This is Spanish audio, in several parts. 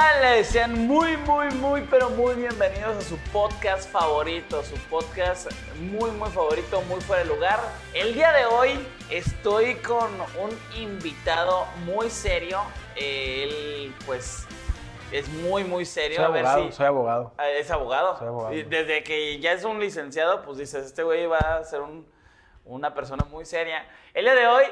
Tal? Sean muy, muy, muy, pero muy bienvenidos a su podcast favorito, su podcast muy, muy favorito, muy fuera de lugar. El día de hoy estoy con un invitado muy serio. Él, pues, es muy, muy serio. Soy a ver abogado, si- soy abogado. Ah, ¿Es abogado? Soy abogado. Y desde que ya es un licenciado, pues dices, este güey va a ser un- una persona muy seria. El día de hoy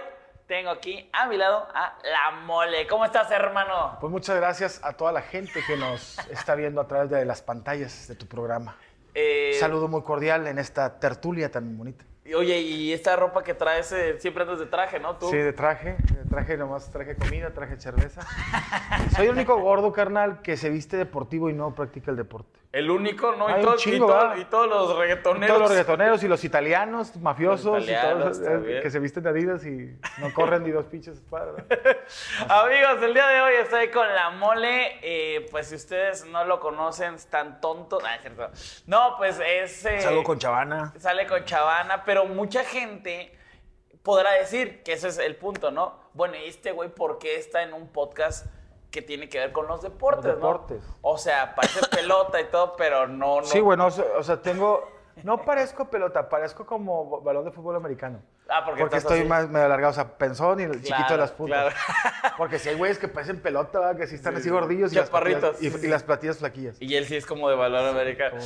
tengo aquí a mi lado a La Mole. ¿Cómo estás, hermano? Pues muchas gracias a toda la gente que nos está viendo a través de las pantallas de tu programa. Eh, Un saludo muy cordial en esta tertulia tan bonita. Oye, y esta ropa que traes, eh, siempre andas de traje, ¿no? Tú. Sí, de traje, de traje nomás, traje comida, traje cerveza. Soy el único gordo, carnal, que se viste deportivo y no practica el deporte. El único, ¿no? Hay Y, todo- y chingo, todo- ¿verdad? y todos los reggaetoneros. Todos los reggaetoneros y los italianos, mafiosos, Los italianos y todos, eh, que se visten de Adidas y no corren ni dos pinches cuadras. Amigos, el día de hoy estoy con la mole. eh, pues si ustedes no lo conocen, están tontos. Ah, es cierto. No, pues es. eh, Salgo con Chavana. Sale con Chavana, pero mucha gente podrá decir que ese es el punto, ¿no? Bueno, ¿y este güey por qué está en un podcast que tiene que ver con los deportes, Los ¿no? deportes. O sea, parece pelota y todo, pero no, no. Sí, bueno, o sea, tengo... No parezco pelota, parezco como balón de fútbol americano. Ah, porque Porque estoy así. más medio alargado, o sea, pensón y el chiquito de las putas. claro. Porque si hay güeyes que parecen pelota, ¿verdad? que sí están así gordillos y las, platillas, y, las platillas flaquillas. Y él sí es como de. Como americano.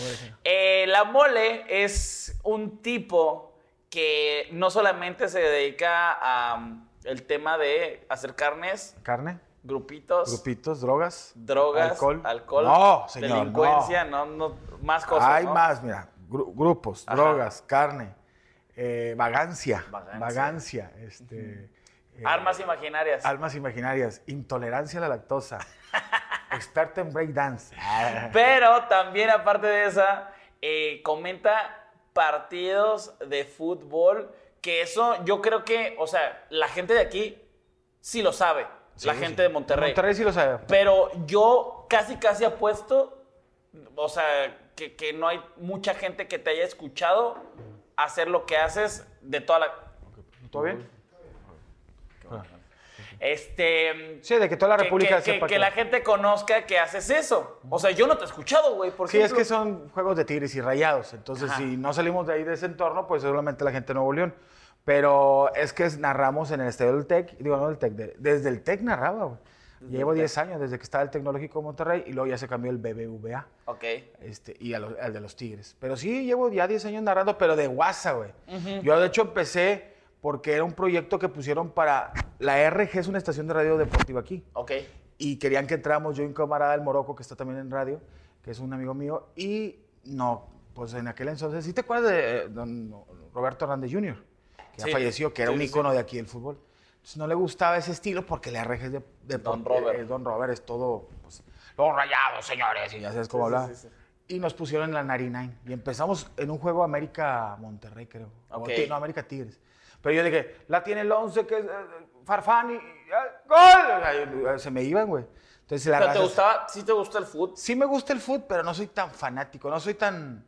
Eh, la mole es un tipo que no solamente se dedica a um, el tema de hacer carnes, Carne, grupitos, grupitos, drogas, drogas, alcohol. alcohol, No, señor, delincuencia, no. No, más cosas. Hay ¿no? más, mira, gru- grupos, Ajá. drogas, carne, eh, vagancia, Vagancia. vagancia, este, eh, Armas imaginarias. almas imaginarias, intolerancia a la lactosa, experto en breakdance. Pero también, aparte de esa, eh, comenta partidos de fútbol. Que eso yo creo que, o sea, la gente de aquí sí lo sabe. la gente sí. de Monterrey. Monterrey sí lo sabe. Pero yo casi, casi apuesto, o sea, que, que no hay mucha gente que te haya escuchado hacer lo que haces de toda la... ¿Todo bien? Este... Sí, de que toda la que- República que, sepa que que- la gente conozca que haces eso. O sea, yo no te he escuchado, güey. Sí, es que son juegos de tigres y rayados. Entonces, Ajá. si no salimos de ahí de ese entorno, pues solamente la gente de Nuevo León. Pero es que narramos en el estadio del TEC, digo, no del TEC, de- desde el TEC narraba, güey. Llevo 10 años desde que estaba el Tecnológico de Monterrey y luego ya se cambió el BBVA Ok. este, y al de los Tigres. Pero sí, llevo ya 10 años narrando, pero de guasa, güey. Yo, de hecho, empecé porque era un proyecto que pusieron para... La RG es una estación de radio deportiva aquí Ok. y querían que entráramos yo y un camarada del Morocco que está también en radio, que es un amigo mío, y no, pues en aquel entonces, ¿sí te acuerdas de eh, don Roberto Hernández Jr., que ya Sí. falleció, que era Sí, un sí, ícono de aquí del fútbol? Entonces no le gustaba ese estilo porque le arrejes de, de Don por- Robert. eh, Don Robert es todo, pues, los rayados, señores, y ya sabes cómo Sí, sí, hablaba. sí, sí. Y nos pusieron en la 99 y empezamos en un juego América-Monterrey, creo. O Ok. Ti- no, América-Tigres. Pero yo dije, la tiene el 11, que es eh, Farfán y... ¡Gol! Ay, Se me iban, güey. Entonces la O sea, ¿te raza- gustaba, sí te gusta el fútbol? Sí me gusta el fútbol, pero no soy tan fanático, no soy tan...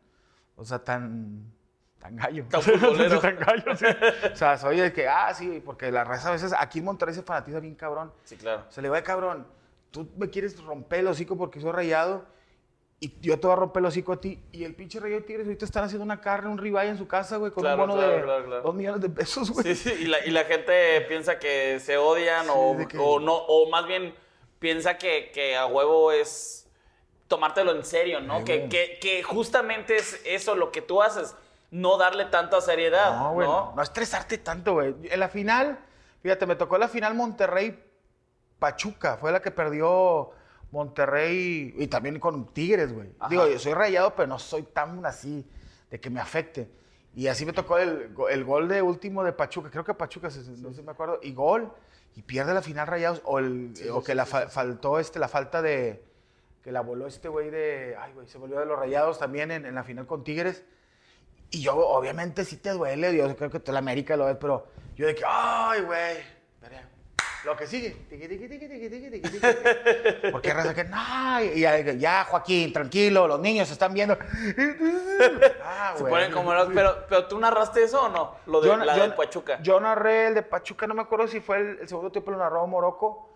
O sea, tan... Tan gallo. Tan futbolero. Tan gallo, sí. O sea, soy de que, ah, sí, porque la raza a veces aquí en Monterrey se fanatiza bien cabrón. Sí, claro. O sea, le digo, "Ay, cabrón, tú me quieres romper el hocico porque soy rayado y yo te voy a romper el hocico a ti. Y el pinche rayado de Tigres ahorita están haciendo una carne, un ribeye en su casa, güey, con Claro, un bono claro, de claro, claro. dos millones de pesos, güey. Sí, sí, y la, y la gente piensa que se odian o, que- o no, o más bien piensa que, que a huevo es tomártelo en serio, ¿no? Que, que, que justamente es eso lo que tú haces, no darle tanta seriedad, No, ¿no? güey, no, estresarte tanto, güey. En la final, fíjate, me tocó la final Monterrey-Pachuca. Fue la que perdió Monterrey y también con Tigres, güey. Ajá. Digo, yo soy rayado, pero no soy tan así de que me afecte. Y así me tocó el, el gol de último de Pachuca, creo que Pachuca, no sé si me acuerdo, y gol, y pierde la final Rayados, o, el, o que la fa- faltó este, la falta de, que la voló este güey de, ay güey, se volvió de los Rayados también en, en la final con Tigres. Y yo, obviamente, sí te duele, yo creo que toda la América lo ves, pero yo de que, ay güey, lo que sigue. Porque raza que, no, y ya, ya, Joaquín, tranquilo, los niños se están viendo. Ah, Se ponen como locos. Pero, pero tú narraste eso o no? Lo de Yo- la yo- del Pachuca. Yo narré el de Pachuca, no me acuerdo si fue el, el segundo tiempo lo narró Morocco,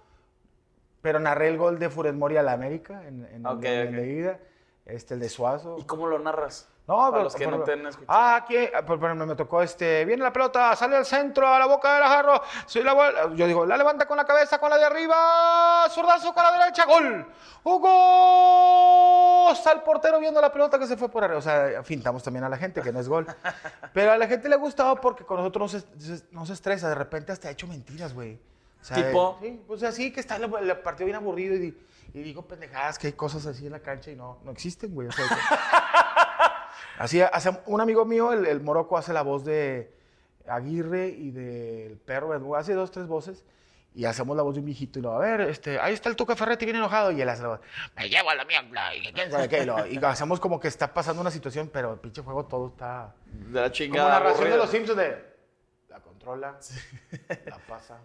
pero narré el gol de Funes Mori a la América en, en, Ok, en ok. la ida, este, el de Suazo. ¿Y cómo lo narras? No, Para pero- los que pero- no te han escuchado. Ah, aquí, ah, por ejemplo, me tocó este, viene la pelota, sale al centro, a la boca del jarro, soy la yo digo, la levanta con la cabeza, con la de arriba, zurdazo con la derecha, gol, Hugo, está el portero viendo la pelota que se fue por arriba, o sea, fintamos también a la gente que no es gol, pero a la gente le ha gustado porque con nosotros no se, se- no se estresa, de repente hasta ha hecho mentiras, güey. O sea, ¿Tipo? Sí, pues así que está el, el partido bien aburrido y, di- y digo pendejadas, que hay cosas así en la cancha y no, no existen, güey. o sea, Así, hace, un amigo mío, el, el Morocco, hace la voz de Aguirre y del perro, Edu, hace dos, tres voces, y hacemos la voz de un viejito, y lo, a ver, este, ahí está el Tuca Ferretti bien enojado, y él hace la voz, me llevo a la mierda, y quién sabe qué, y, lo- y hacemos como que está pasando una situación, pero el pinche juego todo está... De la Como chingada. narración de los Simpsons de... La controla, la pasa,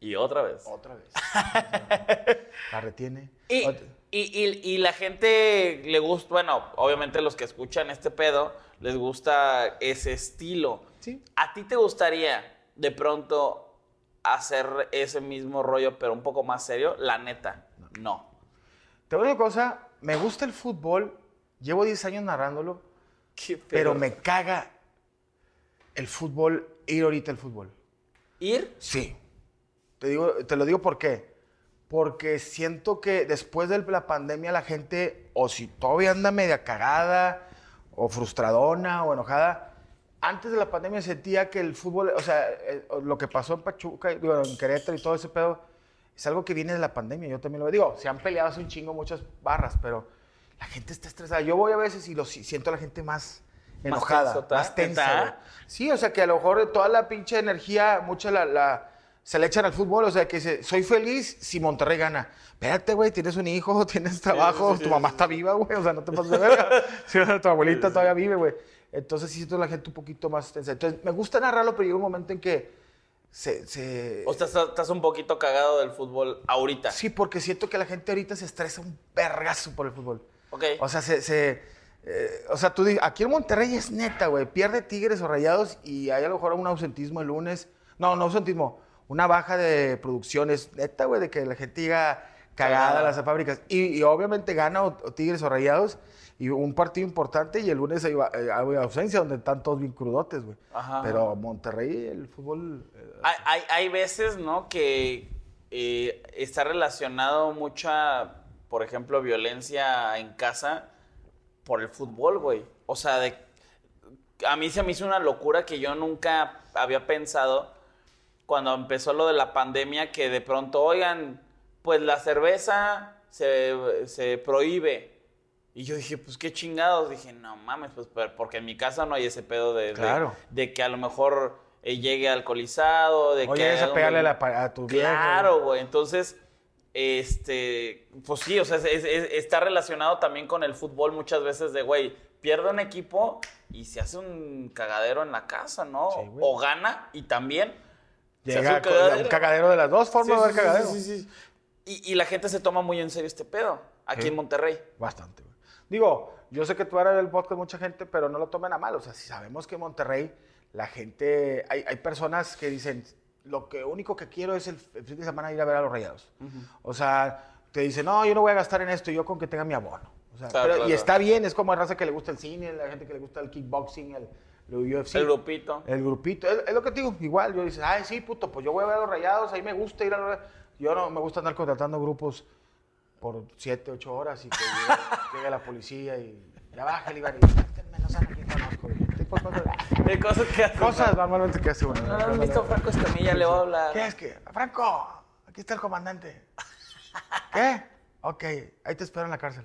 Y otra vez. otra vez, la retiene. Y, otra- y, y- y la gente le gusta, bueno, obviamente los que escuchan este pedo, les gusta ese estilo. Sí. ¿A ti te gustaría de pronto hacer ese mismo rollo, pero un poco más serio? La neta, no. Te voy a decir una cosa, me gusta el fútbol, llevo 10 años narrándolo, pero me caga el fútbol, ir ahorita al fútbol. ¿Ir? Sí. Te, digo, te lo digo por qué. Porque siento que después de la pandemia la gente, o si todavía anda media cagada, o frustradona, o enojada, antes de la pandemia sentía que el fútbol, o sea, eh, lo que pasó en Pachuca, digo, en Querétaro y todo ese pedo, es algo que viene de la pandemia. Yo también lo digo, se han peleado hace un chingo muchas barras, pero la gente está estresada. Yo voy a veces y lo si- siento a la gente más enojada, tenso, ¿ta? más tensa. Sí, o sea, que a lo mejor toda la pinche energía, mucha la, la- se le echan al fútbol, o sea, que dice, soy feliz si Monterrey gana. Espérate, güey, tienes un hijo, tienes trabajo, tu mamá está viva, güey, o sea, no te pases de verga. Tu abuelita todavía vive, güey. Entonces sí siento la gente un poquito más tensa. Entonces, me gusta narrarlo, pero llega un momento en que se... se- O sea, estás, un poquito cagado del fútbol ahorita. Sí, porque siento que la gente ahorita se estresa un vergazo por el fútbol. Ok. O sea, se, se, eh, o sea, tú di- aquí en Monterrey es neta, güey. Pierde Tigres o Rayados y hay a lo mejor un ausentismo el lunes. No, no ausentismo. Una baja de producciones, neta, güey, de que la gente llega cagada a las fábricas. Y, y obviamente gana o, o Tigres o Rayados y un partido importante y el lunes hay, eh, hay ausencia donde están todos bien crudotes, güey. Pero Monterrey, el fútbol... eh, Hay, hay, hay veces, ¿no? Que eh, está relacionado mucha, por ejemplo, violencia en casa por el fútbol, güey. O sea, de, a mí se me hizo una locura que yo nunca había pensado cuando empezó lo de la pandemia que de pronto, oigan, pues la cerveza se, se prohíbe. Y yo dije, pues qué chingados. Dije, no mames, pues porque en mi casa no hay ese pedo de, Claro. de que a lo mejor eh, llegue alcoholizado, de o que... a pegarle a, la tu Claro, güey. Entonces, este, pues sí, o sea, es- es- es- está relacionado también con el fútbol muchas veces de, güey, pierde un equipo y se hace un cagadero en la casa, ¿no? Sí, o gana y también Llega un cagadero. un cagadero de las dos formas Sí, de sí, cagadero. sí, sí, sí. Y, y la gente se toma muy en serio este pedo aquí Sí. en Monterrey. Bastante, güey. Digo, yo sé que tú eres el podcast mucha gente, pero no lo tomen a mal. O sea, si sabemos que en Monterrey la gente, hay, hay personas que dicen, lo que único que quiero es el, el fin de semana ir a ver a los rayados. O sea, te dicen, no, yo no voy a gastar en esto, yo con que tenga mi abono. O sea, Claro, pero- claro. Y está bien, es como la raza que le gusta el cine, la gente que le gusta el kickboxing, el UFC. El grupito. El grupito, es, es lo que te digo, igual, yo dices, ay, sí, puto, pues yo voy a ver a los rayados, ahí me gusta ir a los rayados. Yo no me gusta andar contratando grupos por siete, ocho horas y que llegue, llegue la policía y ya baja el Iván y "Este no saben a quién conozco. de cosas, que hacen, cosas ¿no? normalmente que hace uno. No, no han visto a Franco Escamilla, le voy a hablar. ¿Qué es que? Franco, aquí está el comandante. ¿Qué? Ok, ahí te espero en la cárcel.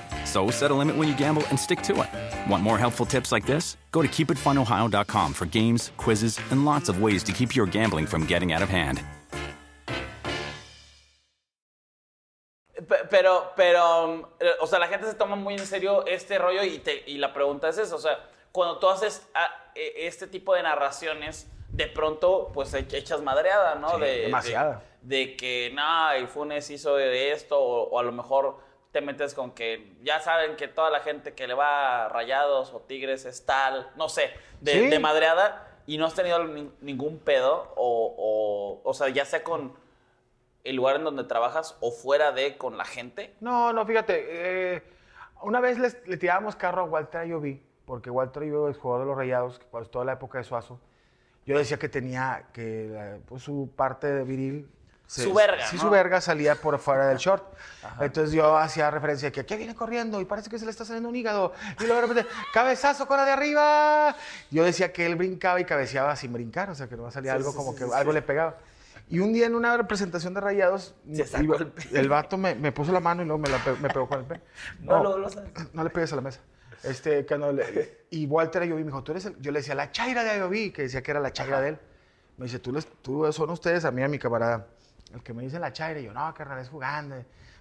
So set a limit when you gamble and stick to it. Want more helpful tips like this? Go to keepitfunohio.com for games, quizzes, and lots of ways to keep your gambling from getting out of hand. Pero, pero, eh, o sea, la gente se toma muy en serio este rollo y, te- y la pregunta es eso, o sea, cuando tú haces ah, este tipo de narraciones, de pronto, pues echas madreada, ¿no? Sí, demasiada. De, de que, no, el Funes hizo de esto, o, o a lo mejor te metes con que ya saben que toda la gente que le va a Rayados o Tigres es tal, no sé, de, Sí. de madreada, y no has tenido ni- ningún pedo, o, o, o sea, ya sea con el lugar en donde trabajas o fuera de con la gente. No, no, fíjate. eh, una vez les- le tirábamos carro a Walter Ayoví, porque Walter Ayoví es jugador de los Rayados, que pues toda la época de Suazo. Yo decía que tenía que la- pues, su parte de viril. Su verga, Sí, ¿no? su verga salía por fuera del short. Entonces yo hacía referencia que aquí viene corriendo y parece que se le está saliendo un hígado. Y luego de repente, cabezazo con la de arriba. Yo decía que él brincaba y cabeceaba sin brincar, o sea que no salía Sí, algo sí, como sí, que algo le pegaba. Y un día en una representación de Rayados, Se iba- el el vato me, me puso la mano y luego me, la pe- me pegó con el pe. No, lo- lo sabes. no le pegues a la mesa. Este, que no le- y Walter Ayoví me dijo, tú eres el-" Yo le decía, la chaira de Ayoví, que decía que era la chaira de él. Me dice, tú, les, tú son ustedes, a mí, a mi camarada. El que me dice la chaira. Y yo, no, carnal, es jugando.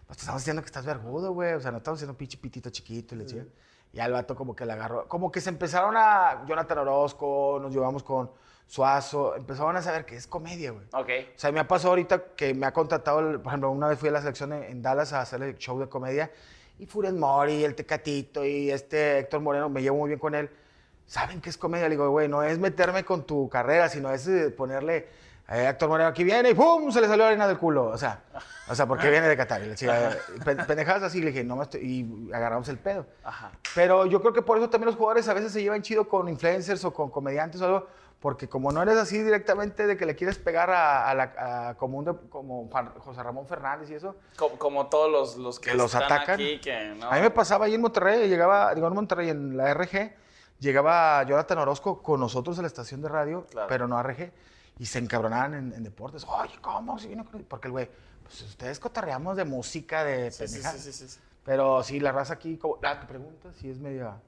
Pues te estamos diciendo que estás vergudo, güey. O sea, no estamos haciendo un pinche pitito chiquito. Y le decía. Y al vato como que le agarró. Como que se empezaron a... Jonathan Orozco, nos llevamos con Suazo. Empezaron a saber que es comedia, güey. Ok. O sea, me ha pasado ahorita que me ha contratado, el- por ejemplo, una vez fui a la selección en, en Dallas a hacer el show de comedia y Furias Mori, el Tecatito y este Héctor Moreno, me llevo muy bien con él. ¿Saben qué es comedia? Le digo, güey, no es meterme con tu carrera, sino es eh, ponerle, eh, Héctor Moreno aquí viene y ¡pum! Se le salió la arena del culo. O sea, o sea porque viene de Qatar. Y le decía, pen- pendejadas así, le dije, no me estoy... Y agarramos el pedo. Ajá. Pero yo creo que por eso también los jugadores a veces se llevan chido con influencers o con comediantes o algo, porque como no eres así directamente de que le quieres pegar a, a la, a- como, un de- como Juan- José Ramón Fernández y eso, Como, como todos los, los que, Que los están atacan. aquí, que no. a mí me pasaba ahí en Monterrey, llegaba, digo en Monterrey, en la RG, llegaba Jonathan Orozco con nosotros a la estación de radio, Claro. pero no a RG, y se encabronaban en, en deportes. Oye, ¿cómo? Si viene con-?" Porque el güey, pues ustedes cotorreamos de música, de Sí, sí, sí, sí, sí. Pero sí, la raza aquí, como, ah, tu pregunta, sí es media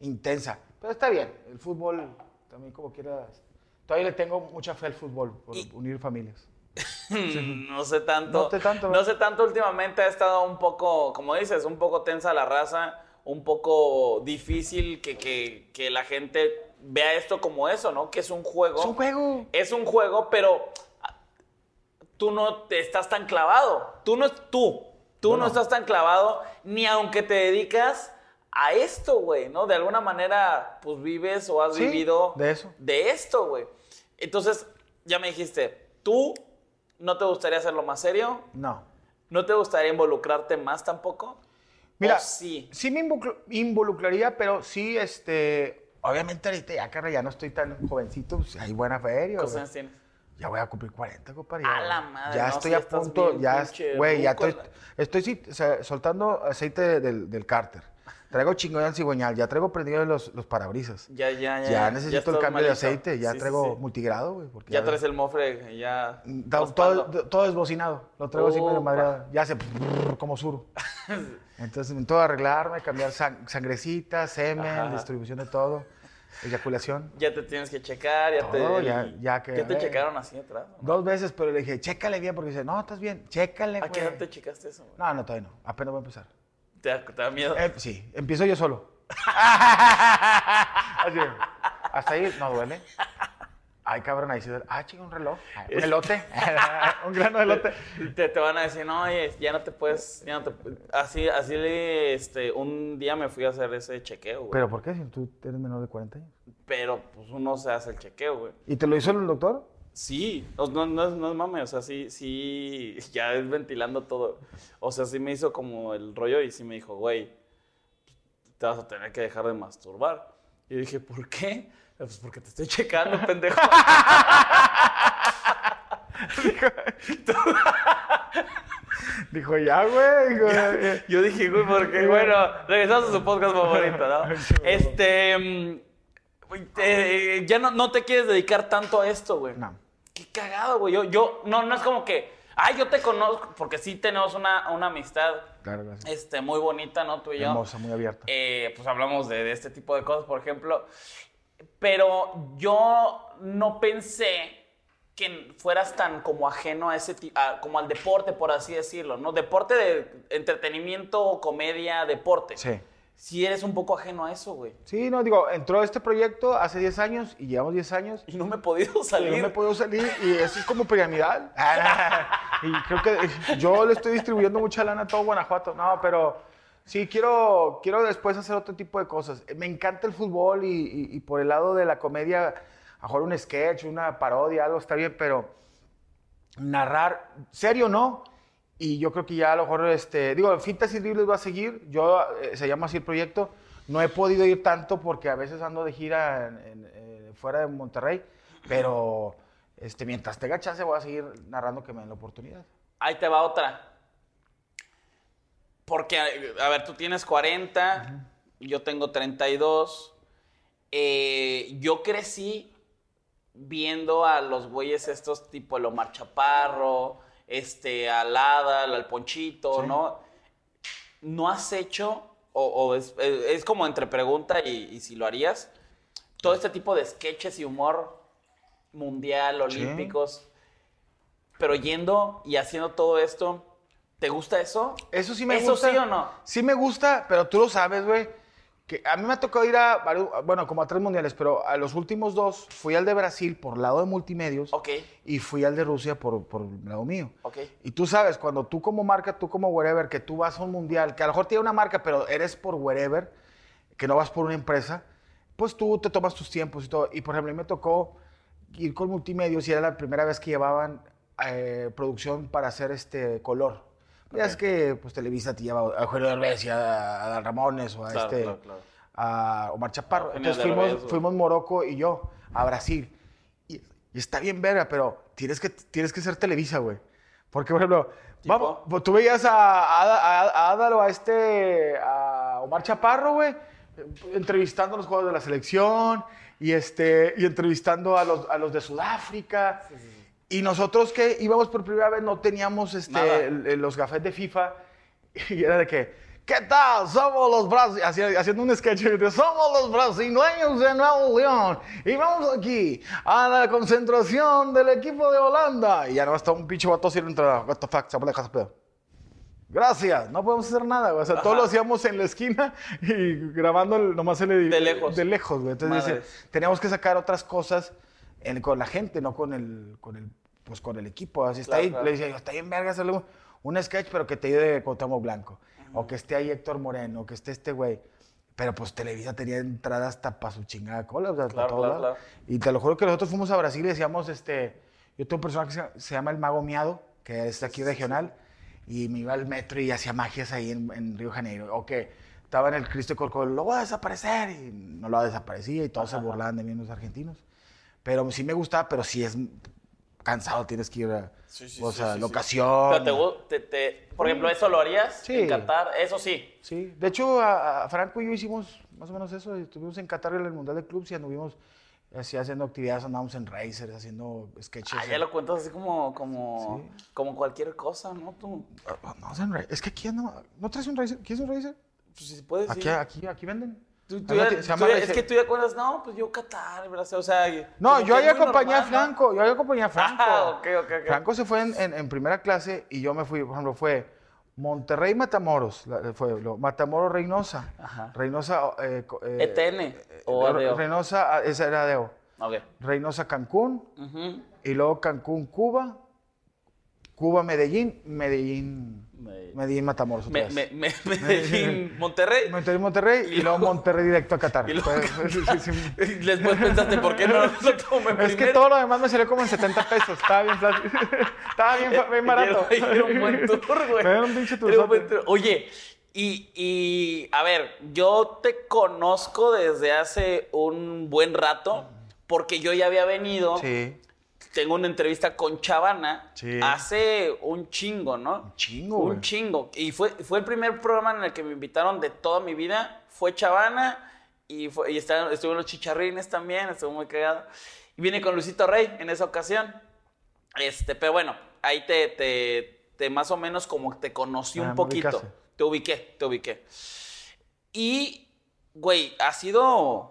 intensa. Pero está bien, el fútbol también como quieras. Todavía le tengo mucha fe al fútbol, por Y- unir familias. No sé tanto. No sé tanto, No sé tanto últimamente ha estado un poco, como dices, un poco tensa la raza, un poco difícil que, que, que la gente vea esto como eso, ¿no? Que es un juego. Es un juego. Es un juego, pero tú no te estás tan clavado. Tú no es tú. Tú no no. estás tan clavado, ni aunque te dedicas a esto, güey, ¿no? De alguna manera, pues vives o has Sí, vivido de eso. de esto, güey. Entonces, ya me dijiste, tú no te gustaría hacerlo más serio, No. no te gustaría involucrarte más tampoco. Mira, ¿O sí. sí me involucr- involucraría, pero sí, este, obviamente ahorita ya, carnal, ya no estoy tan jovencito, pues, hay buena feria. ¿Cuántos tienes? Ya voy a cumplir 40, compadre. A la madre, Ya no, estoy a punto, bien ya, güey, ya estoy, estoy soltando aceite del, del cárter. Traigo chingón al cigüeñal, ya traigo prendido los, los parabrisas. Ya, ya, ya. Ya, necesito el cambio de aceite, ya Sí, traigo sí. multigrado, güey. Ya traes el mofre, ya. Da- raspando. todo, todo desbocinado, lo traigo así medio Opa. madreado. Ya se como suru. Entonces tengo que arreglarme, cambiar sang- sangrecita, semen, Ajá. distribución de todo, eyaculación. Ya te tienes que checar, ya Todo, te. ya- ya que- ¿Qué te eh. checaron así atrás? ¿no? Dos veces, pero le dije, chécale bien, porque dice, no, estás bien, chécale, ¿A qué edad te checaste eso? güey? No, no, todavía no, apenas voy a empezar. ¿Te da, te da miedo? Eh, sí, empiezo yo solo. Así, hasta ahí no duele. Ay, cabrón, ahí sí duele. Ah, chinga, un reloj. Ah, Un elote. un grano de elote. Te, te van a decir, no, oye, ya no te puedes, ya no te pu-". Así, así, le- este, un día me fui a hacer ese chequeo, güey. ¿Pero por qué? Si tú eres menor de 40 años. Pero, pues, uno se hace el chequeo, güey. ¿Y te lo hizo el doctor? Sí, no, no, no es, mame, o sea, sí, sí, ya es ventilando todo. O sea, sí me hizo como el rollo y sí me dijo, güey, te vas a tener que dejar de masturbar. Y yo dije, ¿por qué? Pues porque te estoy checando, pendejo. Dijo, ya, güey. Dijo, eh, Yo dije, güey, porque, bueno, regresamos a su podcast favorito, ¿no? Este. mm, güey, eh, ya no, no te quieres dedicar tanto a esto, güey. No. Cagado, güey. Yo, yo, no, no es como que, ay, yo te conozco, porque sí tenemos una, una amistad Claro, gracias. este, muy bonita, ¿no? Tú y yo. Hermosa, muy abierta. Eh, pues hablamos de, de este tipo de cosas, por ejemplo. Pero yo no pensé que fueras tan como ajeno a ese tipo, como al deporte, por así decirlo, ¿no? Deporte de entretenimiento, comedia, deporte. Sí. Si eres un poco ajeno a eso, güey. Sí, no, digo, entró este proyecto hace 10 años y llevamos 10 años. Y no me he podido Y salir. no me puedo salir y eso es como piramidal. y creo que yo le estoy distribuyendo mucha lana a todo Guanajuato. No, pero sí, quiero, quiero después hacer otro tipo de cosas. Me encanta el fútbol y, y- y por el lado de la comedia, a mejor un sketch, una parodia, algo está bien, pero narrar, serio no. Y yo creo que ya a lo mejor, este, digo, Fintas y Dribles va a seguir. Yo, eh, se llama así el proyecto. No he podido ir tanto porque a veces ando de gira en- en- eh, fuera de Monterrey. Pero este, mientras tenga chance voy a seguir narrando que me den la oportunidad. Ahí te va otra. Porque, a ver, tú tienes 40, yo tengo 32. Eh, yo crecí viendo a los güeyes estos tipo el Omar Chaparro, este, al Adal, al Ponchito, Sí. ¿no? ¿No has hecho, o, o es, es como entre pregunta y, y si lo harías, todo este tipo de sketches y humor mundial, Sí. olímpicos, pero yendo y haciendo todo esto, ¿te gusta eso? Eso sí me ¿Eso gusta. sí o no? Sí me gusta, pero tú lo sabes, güey. Que a mí me ha tocado ir a, varios- bueno, como a tres mundiales, pero a los últimos dos fui al de Brasil por lado de multimedios Ok, y fui al de Rusia por, por el lado mío. ok. Y tú sabes, cuando tú como marca, tú como wherever, que tú vas a un mundial, que a lo mejor tiene una marca, pero eres por wherever, que no vas por una empresa, pues tú te tomas tus tiempos y todo. Y por ejemplo, a mí me tocó ir con multimedios y era la primera vez que llevaban eh, producción para hacer este color. Ya es que pues Televisa te lleva a Eugenio Derbez y a, a Ramones o a Claro, este claro, claro. A Omar Chaparro. Entonces fuimos, fuimos Morocco y yo a Brasil. Y, y está bien verga, pero tienes que, tienes que ser Televisa, güey. Porque, por ejemplo, vamos, pues, tú veías a, a, a, a este, a Omar Chaparro, güey, entrevistando a los jugadores de la selección y, este, y entrevistando a los, a los de Sudáfrica. Y nosotros que íbamos por primera vez no teníamos este, el- el- los gafés de FIFA y era de que, ¿qué tal? Somos los brasileños, haciendo un sketch somos los brasileños de Nuevo León y vamos aquí a la concentración del equipo de Holanda. Y ya no está un pinche vato así entre what the fuck, se. Gracias, no podemos hacer nada, güey. O sea, todo lo hacíamos en la esquina y grabando nomás el De lejos. De lejos, güey. Entonces, eh, teníamos que sacar otras cosas en- con la gente, no con el, con el, pues con el equipo. Así está Claro, ahí. claro. Le decía está bien verga hacerle un, un sketch, pero que te ayude Cuauhtémoc Blanco. O que esté ahí Héctor Moreno, o que esté este güey. Pero pues Televisa tenía entrada hasta para su chingada cola, o sea, para Claro, claro. Y te lo juro que nosotros fuimos a Brasil y decíamos, este, yo tengo un personaje que se, llama el Mago Miado, que es aquí regional, y me iba al metro y hacía magias ahí en, en Río Janeiro. O que estaba en el Cristo Corcovado, lo voy a desaparecer, y no lo desaparecía, y todos se burlaban de mí los argentinos. Pero sí me gustaba, pero sí es cansado, tienes que ir a, Sí, sí, o sí, sea, sí, sí. locación. Pero te gu- te- te- por ejemplo, ¿eso lo harías Sí. en Qatar? Eso sí. Sí, de hecho, a, a Franco y yo hicimos más o menos eso. Estuvimos en Qatar en el Mundial de Clubs y anduvimos así haciendo actividades, andábamos en racers, haciendo sketches. Ah, ya lo cuentas así como, como, Sí. como cualquier cosa, ¿no? Tú, Ah, No, es que aquí ando, ¿no traes un racer? ¿Quieres un racer? pues si puedes, Aquí, sí. aquí, aquí venden. Tú- ya- ya- es que tú ya cuentas, no, pues yo Qatar, Brasil, o sea... No, yo muy acompañé a. Franco, yo ahí acompañé a Franco. Ah, ok, ok, ok. Franco se fue en, en- en primera clase y yo me fui, por ejemplo, fue Monterrey Matamoros, la- fue lo- Matamoros Reynosa. Ajá. Reynosa. eh, co- eh, ETN o eh, ADO. Reynosa, ah, esa era ADO. Reynosa Cancún, y luego Cancún Cuba, Cuba Medellín, Medellín, Me- Medellín Matamoros. otra Me, vez. me, me- Medellín, Monterrey. Monterrey, Monterrey y luego Monterrey directo a Qatar. Y luego- sí, sí, Después pensaste, ¿por qué no lo tomé Es que todo lo demás me salió como en 70 pesos. Estaba bien, Estaba bien, bien barato. Era, un buen tour, güey. Me dieron un pinche Era un buen tour. Oye, y, y, a ver, yo te conozco desde hace un buen rato, porque yo ya había venido Sí. Tengo una entrevista con Chavana Sí. hace un chingo, ¿no? Un chingo, Un güey. chingo. Y fue, fue el primer programa en el que me invitaron de toda mi vida. Fue Chavana y, fue, y estaban- estuvieron los chicharrines también, estuvo muy cagado. Y vine con Luisito Rey en esa ocasión. Este, pero bueno, ahí te, te, te más o menos como te conocí Ah, un poquito. ubicaste. Te ubiqué, te ubiqué. Y, güey, ha sido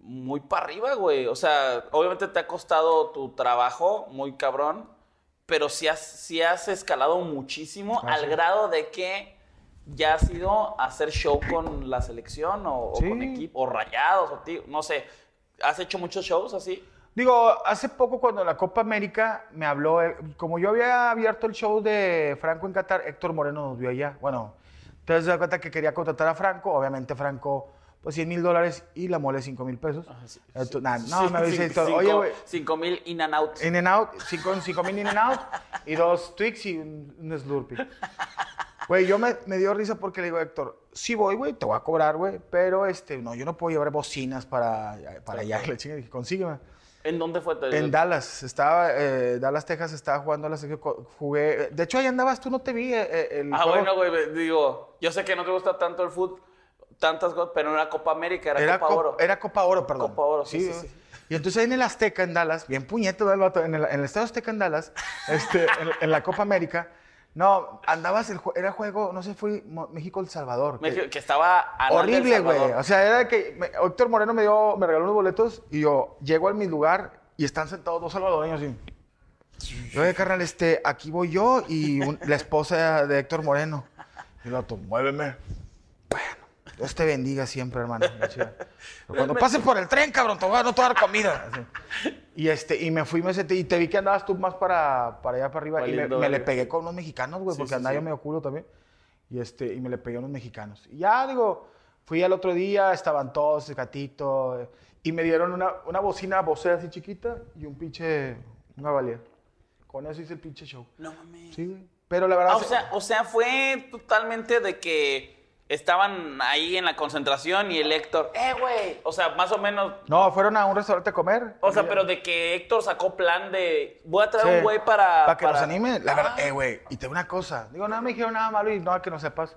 muy para arriba, güey. O sea, obviamente te ha costado tu trabajo muy cabrón, pero sí has, sí has escalado muchísimo Ah, al sí. grado de que ya has ido a hacer show con la selección o, con equipo, o rayados, o ti- no sé. ¿Has hecho muchos shows así? Digo, hace poco cuando la Copa América me habló, eh, como yo había abierto el show de Franco en Qatar, Héctor Moreno nos vio allá. Bueno, entonces se da cuenta que quería contratar a Franco, obviamente Franco, pues 100 mil dólares y la mole 5 mil pesos. sí, Entonces, nah, no, Sí, me Héctor, cinco- oye, güey, Cinco mil in and out. in and out, 5 mil in and out y dos Twix y un, un Slurpee. Güey, yo me, me dio risa porque le digo, Héctor, sí voy, güey, te voy a cobrar, güey, pero este, no, yo no puedo llevar bocinas para, para allá. Le chingue, dije, consígueme. ¿En dónde fue? En Dallas, estaba, eh, Dallas, Texas, estaba jugando a la co- jugué, de hecho ahí andabas, tú no te vi, eh, eh, el Ah, juego bueno, güey, digo, yo sé que no te gusta tanto el fútbol, tantas cosas, pero no era Copa América, era, era Copa Cop- Oro. Era Copa Oro, perdón. Copa Oro, sí, sí, sí. Y entonces ahí en el Azteca, en Dallas, bien puñeto, ¿no? el vato, en el, en el Estadio Azteca, en Dallas, este, en, en la Copa América, no, andabas, el, era juego, no sé, fue México-El Salvador. que- México, que estaba a nada del Horrible, güey. O sea, era que me- Héctor Moreno me dio, me regaló unos boletos y yo llego a mi lugar y están sentados dos salvadoreños así. Yo, oye, carnal, este, aquí voy yo y un- la esposa de Héctor Moreno. Y el otro, muéveme. Bueno, Dios te bendiga siempre, hermano. Cuando pases por el tren, cabrón, te voy a, no te voy a dar comida. Así. Y, este, y me fui, me senté, y te vi que andabas tú más para, para allá, para arriba. y me, Valiendo me le pegué con unos mexicanos, güey, Sí, porque sí, andaba sí. yo medio culo también. Y, este, y me le pegué a unos mexicanos. Y ya, digo, fui al otro día, estaban todos, el gatito, y me dieron una, una bocina Bose así chiquita y un pinche, una valía. Con eso hice el pinche show. No mames. Sí. Pero la verdad... Ah, o se- sea, o sea, fue totalmente de que estaban ahí en la concentración y el Héctor, eh, güey. O sea, más o menos. No, fueron a un restaurante a comer. O sea, pero de que Héctor sacó plan de. Voy a traer Sí. un güey para. Para que nos anime. La verdad, Ah. eh, güey. Y te digo una cosa. Digo, no me dijeron nada malo y no, que no sepas.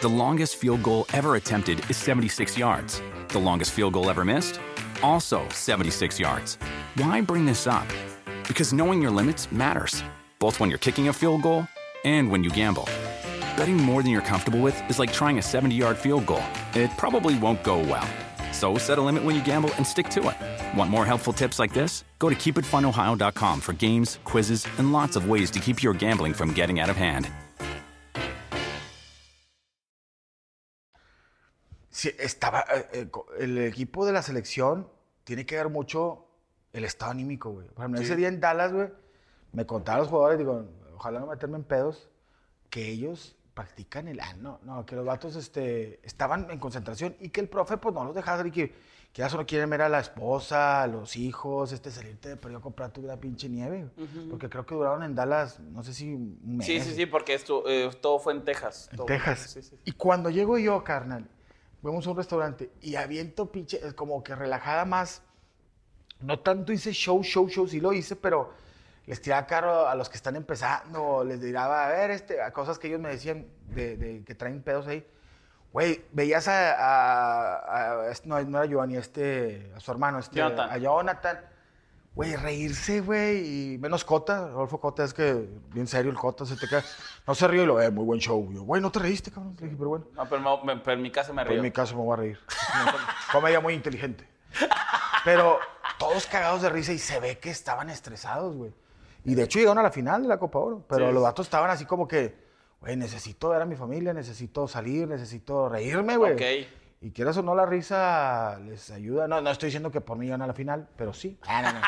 The longest field goal ever attempted is 76 yards. The longest field goal ever missed? Also 76 yards. Why bring this up? Because knowing your limits matters, both when you're kicking a field goal and when you gamble. Betting more than you're comfortable with is like trying a 70 yard field goal. It probably won't go well. So set a limit when you gamble and stick to it. Want more helpful tips like this? Go to keepitfunohio.com for games, quizzes, and lots of ways to keep your gambling from getting out of hand. Sí, estaba, eh, eh, el equipo de la selección tiene que ver mucho el estado anímico, güey. Por ejemplo, ese día en Dallas, güey, me contaron los jugadores, digo, ojalá no meterme en pedos, que ellos practican el... Ah, no, no, que los vatos este, estaban en concentración y que el profe, pues, no los dejaba salir, que, que ya solo quieren ver a la esposa, a los hijos, este, salirte de periodo a comprar tu la pinche nieve. Porque creo que duraron en Dallas, no sé si un mes. Sí, sí, sí, porque esto, eh, todo fue en Texas. En Todo Texas. Sí, sí. Y cuando llego yo, carnal, vemos a un restaurante y aviento pinche, como que relajada más. No tanto hice show, show, show, sí lo hice, pero les tiraba caro a los que están empezando, les tiraba, a ver, este, a cosas que ellos me decían de, de que traen pedos ahí. Güey, veías a, a- a- no, no era Giovanni, este, a su hermano, este, Jonathan. a Jonathan. Güey, reírse, güey, y menos Cota, Rodolfo Cota, es que bien serio el Cota, se te queda, no se ríe y lo, eh, muy buen show. Yo, güey, no te reíste, cabrón, Le dije, pero bueno. No, pero, me- pero en mi casa me Pero río. en mi caso me voy a reír. Comedia muy inteligente. Pero todos cagados de risa y se ve que estaban estresados, güey. Y de hecho llegaron a la final de la Copa Oro. Pero Sí. los vatos estaban así como que, güey, necesito ver a mi familia, necesito salir, necesito reírme, güey. Ok. Y quieras o no, la risa les ayuda. No, no estoy diciendo que por mí llegan a la final, pero sí. Ah, no, no.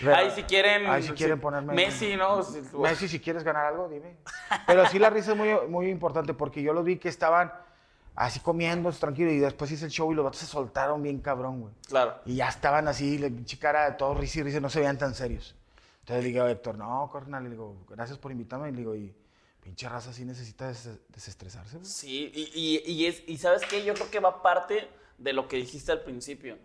Pero- Ahí si quieren. Ahí si quieren ponerme. Messi, ¿no? Messi, si quieres ganar algo, dime. Pero sí, la risa es muy, muy importante porque yo los vi que estaban así comiendo, tranquilos, y después hice el show y los vatos se soltaron bien cabrón, güey. Claro. Y ya estaban así, la cara de todos risa y risa, no se veían tan serios. Entonces le digo a Héctor, no, carnal, le digo, gracias por invitarme. Y le digo, y pinche raza sí necesita des- desestresarse, güey. Sí, y, y- y es, y sabes qué, yo creo que va parte de lo que dijiste al principio.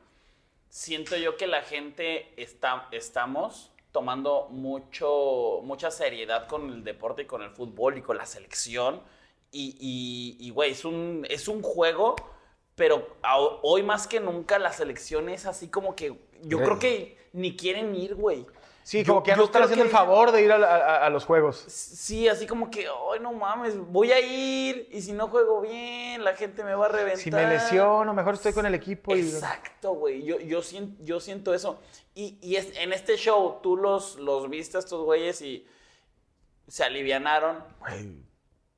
Siento yo que la gente está, estamos tomando mucho, mucha seriedad con el deporte y con el fútbol y con la selección. Y, y, y, güey, es un, es un juego, pero hoy más que nunca la selección es así como que yo Re- creo que ni quieren ir, güey. Sí, Yo- como que ya yo no están haciendo que- el favor de ir a, la- a- a los juegos. Sí, así como que, ay, no mames, voy a ir y si no juego bien, la gente me va a reventar. Si me lesiono, mejor estoy con el equipo y... Exacto, güey. Yo, yo, siento, yo siento eso. Y, y es- en este show, tú los, los viste a estos güeyes y se alivianaron. Güey,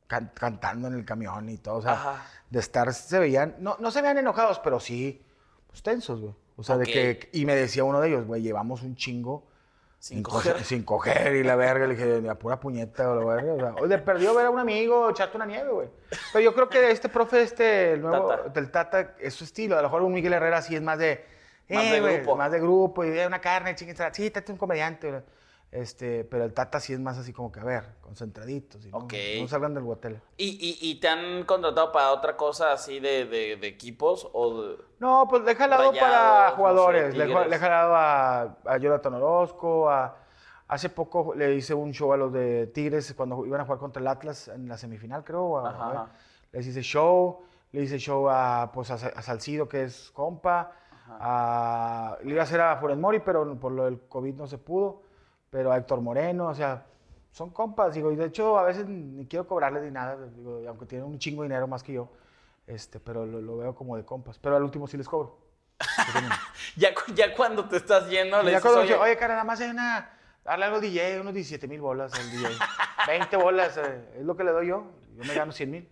can- cantando en el camión y todo, o sea, Ajá. de estar, se veían, no, no se veían enojados, pero sí, pues tensos, güey. O sea, de que, y me decía uno de ellos, güey, llevamos un chingo. Sin coger. cosas- sin coger y la verga, le dije, la pura puñeta o la verga. O sea, o le perdió ver a un amigo, echarte una nieve, güey. Pero yo creo que este profe, este, el nuevo, Tata. del Tata, es su estilo. A lo mejor un Miguel Herrera sí es más de, Más eh, de güey, grupo. Más de grupo, y de una carne, chingada. Sí, tate un comediante, güey. Este, pero el Tata sí es más así como que, a ver, concentraditos. y no-. No, salgan del hotel. ¿Y, y, y te han contratado para otra cosa así de, de, de equipos? O de- No, pues le he jalado Rayados, para no jugadores. sé, le, he- Tigres. le he jalado a, a Jonathan Orozco. A, hace poco le hice un show a los de Tigres cuando iban a jugar contra el Atlas en la semifinal, creo. a- Ajá, a ver. ajá. Les hice show. Le hice show a, pues, a, a Salcido, que es compa. A- le iba a hacer a Funes Mori, pero por lo del COVID no se pudo. Pero a Héctor Moreno, o sea, son compas. Digo, y de hecho, a veces ni quiero cobrarles ni nada. Digo, aunque tienen un chingo de dinero más que yo. Este, pero lo, lo veo como de compas. Pero al último sí les cobro. ya, ya cuando te estás yendo, le ya dices, cuando oye, oye, cara, nada más hay una. Darle algo al DJ, unos 17 mil bolas al DJ. 20 bolas, eh, es lo que le doy yo. Yo me gano 100 mil.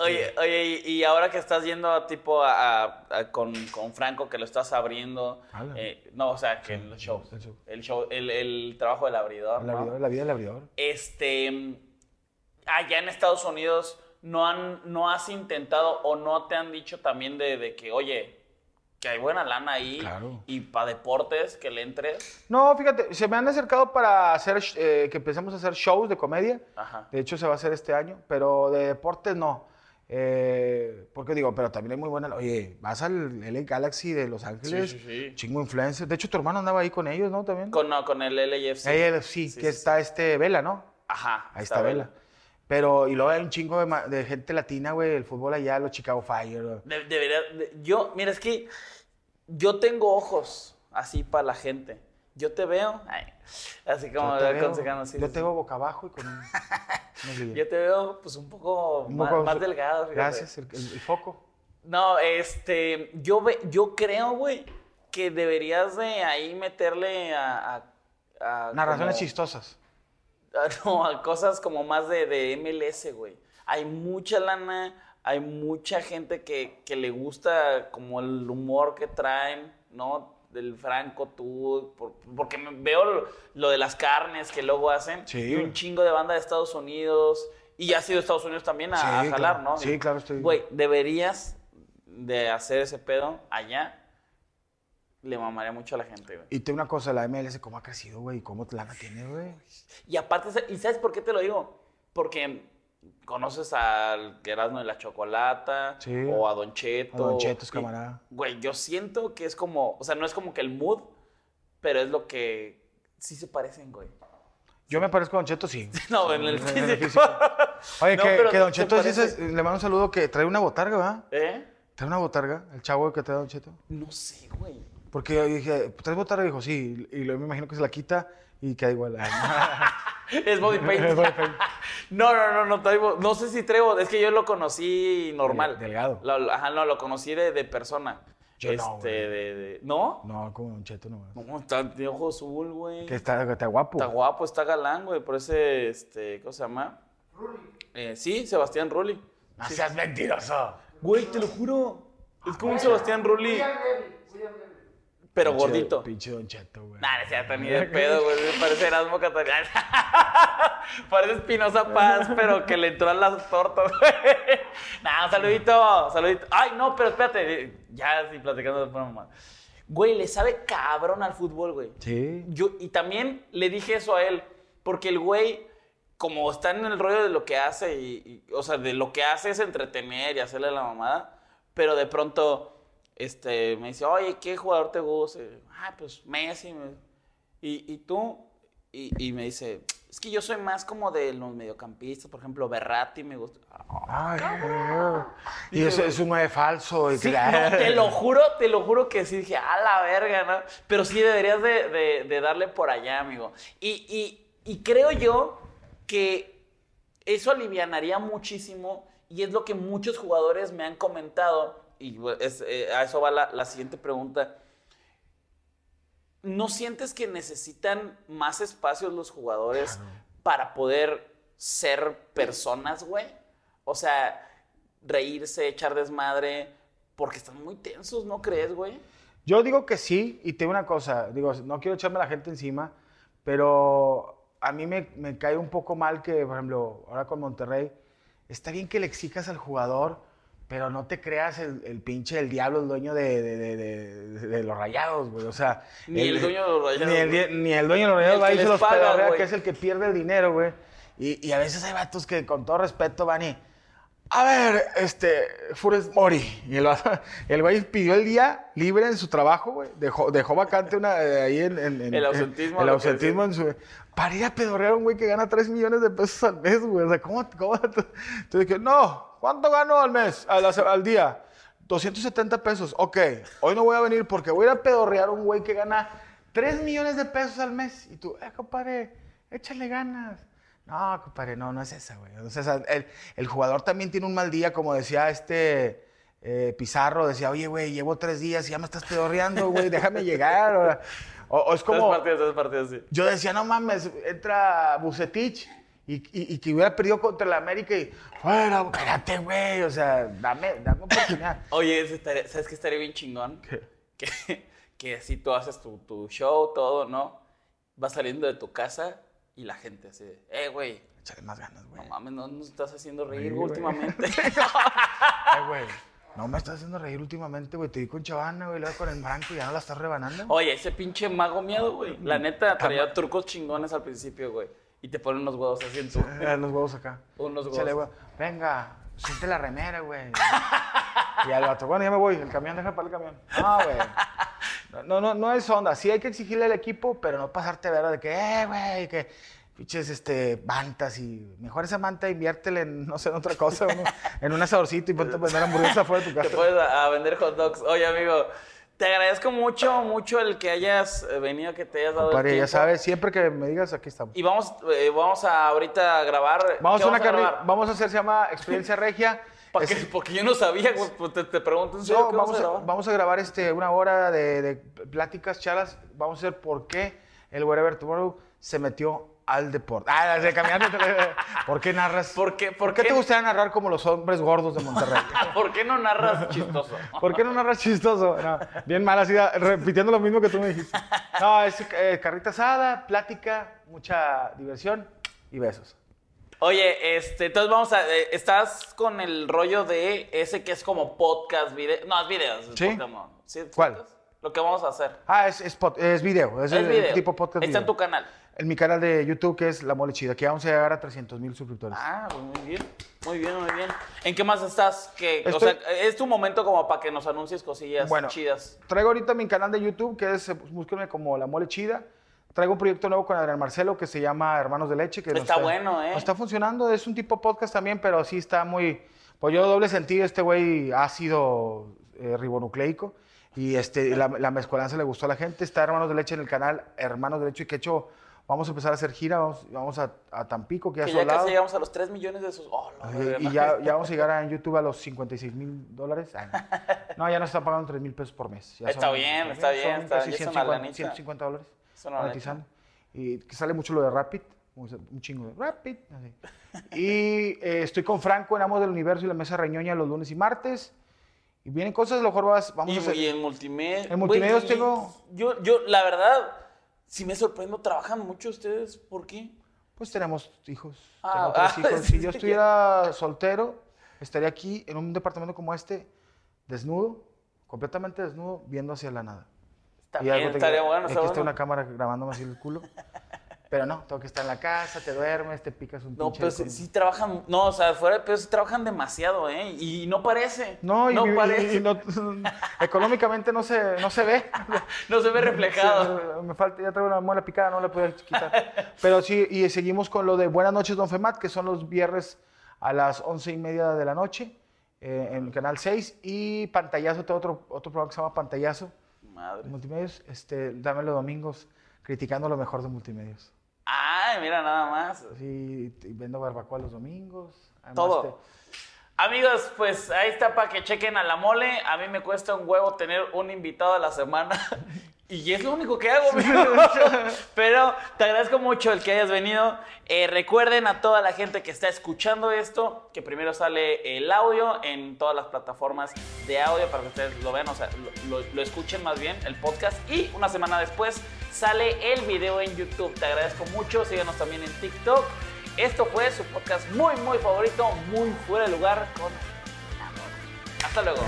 Oye, oye, y, y ahora que estás yendo tipo a, a- a- con, con Franco, que lo estás abriendo, eh, no, o sea, que en los shows, el show. el show, el, el trabajo del abridor, El ¿no? abridor, la vida del abridor. Este, allá en Estados Unidos, ¿no, han, ¿no has intentado o no te han dicho también de, de que, oye, que hay buena lana ahí Claro. y para deportes que le entres? No, fíjate, se me han acercado para hacer, eh, que empecemos a hacer shows de comedia. Ajá. De hecho, se va a hacer este año, pero de deportes no. Eh, porque digo, pero también hay muy buena. Oye, vas al LA Galaxy de Los Ángeles, sí, sí. chingo influencers. De hecho, tu hermano andaba ahí con ellos, ¿no? También. Con, no, con el LAFC. Sí, Sí, que sí, está este Vela, ¿no? Ajá. Ahí está Vela. Pero, y luego hay un chingo de, de gente latina, güey, el fútbol allá, los Chicago Fire. De- debería- de- yo, mira, es que yo tengo ojos así para la gente. Yo te veo, ay, así como Yo te veo- aconsejando, sí, yo te veo boca abajo y con un. Yo te veo, pues, un poco, Un más, poco- más delgado. fíjate. Gracias, el, el- el foco. No, este, yo, ve- yo creo, güey, que deberías de ahí meterle a... a- a Narraciones como- chistosas. a- no, a cosas como más de, de MLS, güey. Hay mucha lana, hay mucha gente que, que le gusta como el humor que traen, ¿no? Del Franco, tú, por- porque veo lo, lo de las carnes que luego hacen. Sí. Y un chingo de banda de Estados Unidos. Y ya has ido a Estados Unidos también a, Sí, a jalar, claro. ¿no? Sí, claro, estoy- Güey, deberías de hacer ese pedo allá. Le mamaría mucho a la gente, güey. Y te una cosa, la MLS, ¿cómo ha crecido, güey? ¿Cómo lana tiene, güey? Y aparte, ¿y sabes por qué te lo digo? Porque conoces al Erasmo de la Chocolata Sí. o a Don Cheto. A Don Cheto es camarada. Güey, yo siento que es como, o sea, no es como que el mood, pero es lo que sí se parecen, güey. Yo me parezco a Don Cheto, sí. No, en el En el físico. Oye, No, que, que Don ¿te Cheto le mando un saludo que trae una botarga, ¿verdad? ¿Eh? Trae una botarga, el chavo que trae Don Cheto. No sé, güey. Porque yo dije, ¿traes botarga? Dijo, sí. Y luego me imagino que se la quita y queda igual. Es body paint. Es body paint. no, no, no, no traigo, no sé si traigo, es que yo lo conocí normal. Delgado. Lo- lo- ajá, no, lo conocí de, de persona. Yo no, este, güey. de, de- ¿No? no, como Don Cheto nomás. No, está de ojo azul, güey. Que está, está guapo. Está guapo, está galán, güey. Por ese, este, ¿cómo se llama? Rulli. sí, Sebastián Rulli. No seas mentiroso. Güey, te lo juro. Es como un Sebastián Rulli. Pero Pinche- gordito. Pinche Don Cheto, güey. Nah, no cierto, ni de pedo, güey. Parece Erasmo Catariana. parece Espinosa Paz, pero que le entró a las tortas, güey. Nah, un saludito, saludito. Ay, no, pero espérate. Ya, sí, platicando de forma más. Güey, le sabe cabrón al fútbol, güey. Sí. Yo, y también le dije eso a él, porque el güey, como está en el rollo de lo que hace, y, y- o sea, de lo que hace es entretener y hacerle la mamada, pero de pronto este, me dice, oye, ¿qué jugador te gusta? Ah, pues Messi. me- ¿y, y tú? Y, y me dice, es que yo soy más como de los mediocampistas, por ejemplo, Berratti me gusta. Ay, y es, es un 9 falso. Sí, no, te lo juro, te lo juro que sí dije, a la verga, ¿no? Pero sí deberías de, de- de darle por allá, amigo. Y, y- y creo yo que eso alivianaría muchísimo y es lo que muchos jugadores me han comentado. Y es, eh, a eso va la, la siguiente pregunta. ¿No sientes que necesitan más espacios los jugadores para poder ser personas, güey? O sea, reírse, echar desmadre, porque están muy tensos, ¿no crees, güey? Yo digo que sí, y te digo una cosa, digo, no quiero echarme a la gente encima, pero a mí me, me cae un poco mal que, por ejemplo, ahora con Monterrey, está bien que le exijas al jugador, pero no te creas el, el pinche, el diablo, el dueño de, de- de- de- los rayados, güey. O sea, Ni el dueño de los Rayados, Ni el, ni el dueño de los el rayados va que y se los paga, pedorrea, que es el que pierde el dinero, güey. Y, y a veces hay vatos que, con todo respeto, van y. A ver, este, Funes Mori. Y el, el güey pidió el día libre en su trabajo, güey. Dejó, dejó vacante una, eh, ahí en, en- en- El ausentismo, El que ausentismo en su. Para ir a pedorrear a un güey que gana 3 millones de pesos al mes, güey. O sea, ¿cómo? cómo Entonces dije, no, ¿cuánto gano al mes? A la se- al día. 270 pesos. Ok, hoy no voy a venir porque voy a ir a pedorrear a un güey que gana 3 millones de pesos al mes. Y tú, eh, compadre, échale ganas. No, compadre, no, no es esa, güey. O sea, el, el jugador también tiene un mal día, como decía este eh, Pizarro, decía, oye, güey, llevo tres días y ya me estás pedorreando, güey, déjame llegar. O, o- o es como... Tres partidos, tres partidos, sí. Yo decía, no mames, entra Bucetich y, y- y que hubiera perdido contra el América y fuera, espérate, güey, o sea, dame, dame oportunidad. Oye, estaría- ¿sabes qué estaría bien chingón? Que, que si tú haces tu, tu show, todo, ¿no? Vas saliendo de tu casa y la gente así, eh, güey, Échale más ganas, güey. no mames, no nos estás haciendo reír últimamente. Eh, güey, no me estás haciendo reír últimamente, güey. Te di con Chavana, güey, luego con el Branco y ya no la estás rebanando. Oye, ese pinche mago miedo, güey. La neta traía trucos chingones al principio, güey. Y te ponen unos huevos así en tu. Los huevos acá. Unos huevos. Venga, siente la remera, güey. y al vato, bueno, ya me voy. El camión, deja para el camión. No, güey. No, no, no es onda. Sí hay que exigirle al equipo, pero no pasarte vera de que, eh, güey, que pinches este, mantas y mejor esa manta inviértele en, no sé, en otra cosa, uno- en un asadorcito y ponte a vender hamburguesas afuera de tu Te casa. puedes a, a vender hot dogs. Oye, amigo, te agradezco mucho, mucho el que hayas eh, venido, que te hayas dado el Compadre, ya tiempo. sabes, siempre que me digas, aquí estamos. Y vamos, eh, vamos a ahorita a grabar. Vamos ¿Qué a una carrera, grabar? vamos a hacer, se llama Experiencia Regia. ¿Para Es- qué? Porque yo no sabía. Pues te, te pregunto en serio, No, ¿qué vamos, a, grabar? vamos a grabar este, una hora de, de pláticas, charlas. Vamos a ver por qué el Wherever Tomorrow se metió al deporte. Ah, de caminando. ¿Por qué narras? ¿Por qué- por qué qué? te gustaría narrar como los hombres gordos de Monterrey? ¿Por qué no narras chistoso? ¿Por qué no narras chistoso? No, bien mal, así, repitiendo lo mismo que tú me dijiste. No, es eh, carrita asada, plática, mucha diversión y besos. Oye, este, entonces vamos a. eh, estás con el rollo de ese que es como podcast, video. No, es videos. es Sí. podcast, no. ¿Sí, es ¿Cuál? Lo que vamos a hacer. Ah, es, es, pod- es video. Es, Es video. tipo podcast Está en tu canal. En mi canal de YouTube, que es La Mole Chida, que vamos a llegar a 300 mil suscriptores. Ah, pues muy bien. Muy bien, muy bien. ¿En qué más estás? Que, O sea, es tu momento como para que nos anuncies cosillas Bueno, chidas. Traigo ahorita mi canal de YouTube, que es, eh, búsquenme como La Mole Chida. Traigo un proyecto nuevo con Adrián Marcelo que se llama Hermanos de Leche. Que nos Está bueno, ¿eh? está funcionando, es un tipo podcast también, pero sí está muy... Pues yo doble sentido, este güey ácido eh, ribonucleico. Y este, la, la mezcolanza le gustó a la gente. Está Hermanos de Leche en el canal Hermanos de Leche, que de hecho vamos a empezar a hacer gira. Vamos, vamos a, a Tampico, que ya Que ya casi llegamos a los 3 millones de esos. Oh, verga, Y ¿no? ya, ya vamos a llegar a- en YouTube a los 56 mil dólares. Ay, no. No, ya nos están pagando 3 mil pesos por mes. Ya Está bien, está bien, son está- una 150, lanita. 150 dólares. Monetizando. Y que sale mucho lo de Rapid. Un chingo de Rapid. así. Y eh, estoy con Franco en Amos del Universo y la Mesa Reñoña los lunes y martes. Y vienen cosas, a lo mejor vas- vamos Y, a hacer. y en multimedia. En multimedios Güey, tengo- Yo, yo, la verdad, si me sorprendo, trabajan mucho ustedes. ¿Por qué? Pues tenemos hijos. Ah, tengo tres ah, hijos. sí, Si yo estuviera soltero, estaría aquí en un departamento como este, desnudo, completamente desnudo, viendo hacia la nada. Está Y algo bien, te- estaría bueno. Aquí está bueno. una cámara grabándome así el culo. Pero no, tengo que estar en la casa, te duermes, te picas un No, pero sí, trabajan, no, o sea, fuera de pedo sí trabajan demasiado, ¿eh? Y no parece. No, y, no y- parece. y no- económicamente no se, no se ve. No se ve reflejado. Sí, me falta, ya traigo una muela picada, no la podía quitar. Pero sí, y seguimos con lo de Buenas noches, Don Femat, que son los viernes a las once y media de la noche eh, en el Canal 6. Y Pantallazo, tengo otro, otro programa que se llama Pantallazo Madre. Multimedios. Este, dame los domingos criticando lo mejor de Multimedios. Ay, mira nada más. Sí, y vendo barbacoa los domingos. Además, Todo. te- Amigos, pues ahí está para que chequen a la mole. A mí me cuesta un huevo tener un invitado a la semana. Y es lo único que hago. Pero te agradezco mucho el que hayas venido. Eh, recuerden a toda la gente que está escuchando esto que primero sale el audio en todas las plataformas de audio para que ustedes lo vean, o sea, lo, lo- lo escuchen más bien, el podcast. Y una semana después sale el video en YouTube. Te agradezco mucho. Síganos también en TikTok. Esto fue su podcast muy, muy favorito, muy fuera de lugar con. Hasta luego.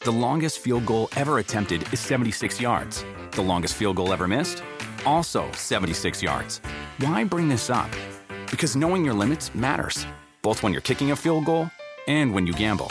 The longest field goal ever attempted is 76 yards. The longest field goal ever missed? Also 76 yards. Why bring this up? Because knowing your limits matters, both when you're kicking a field goal and when you gamble.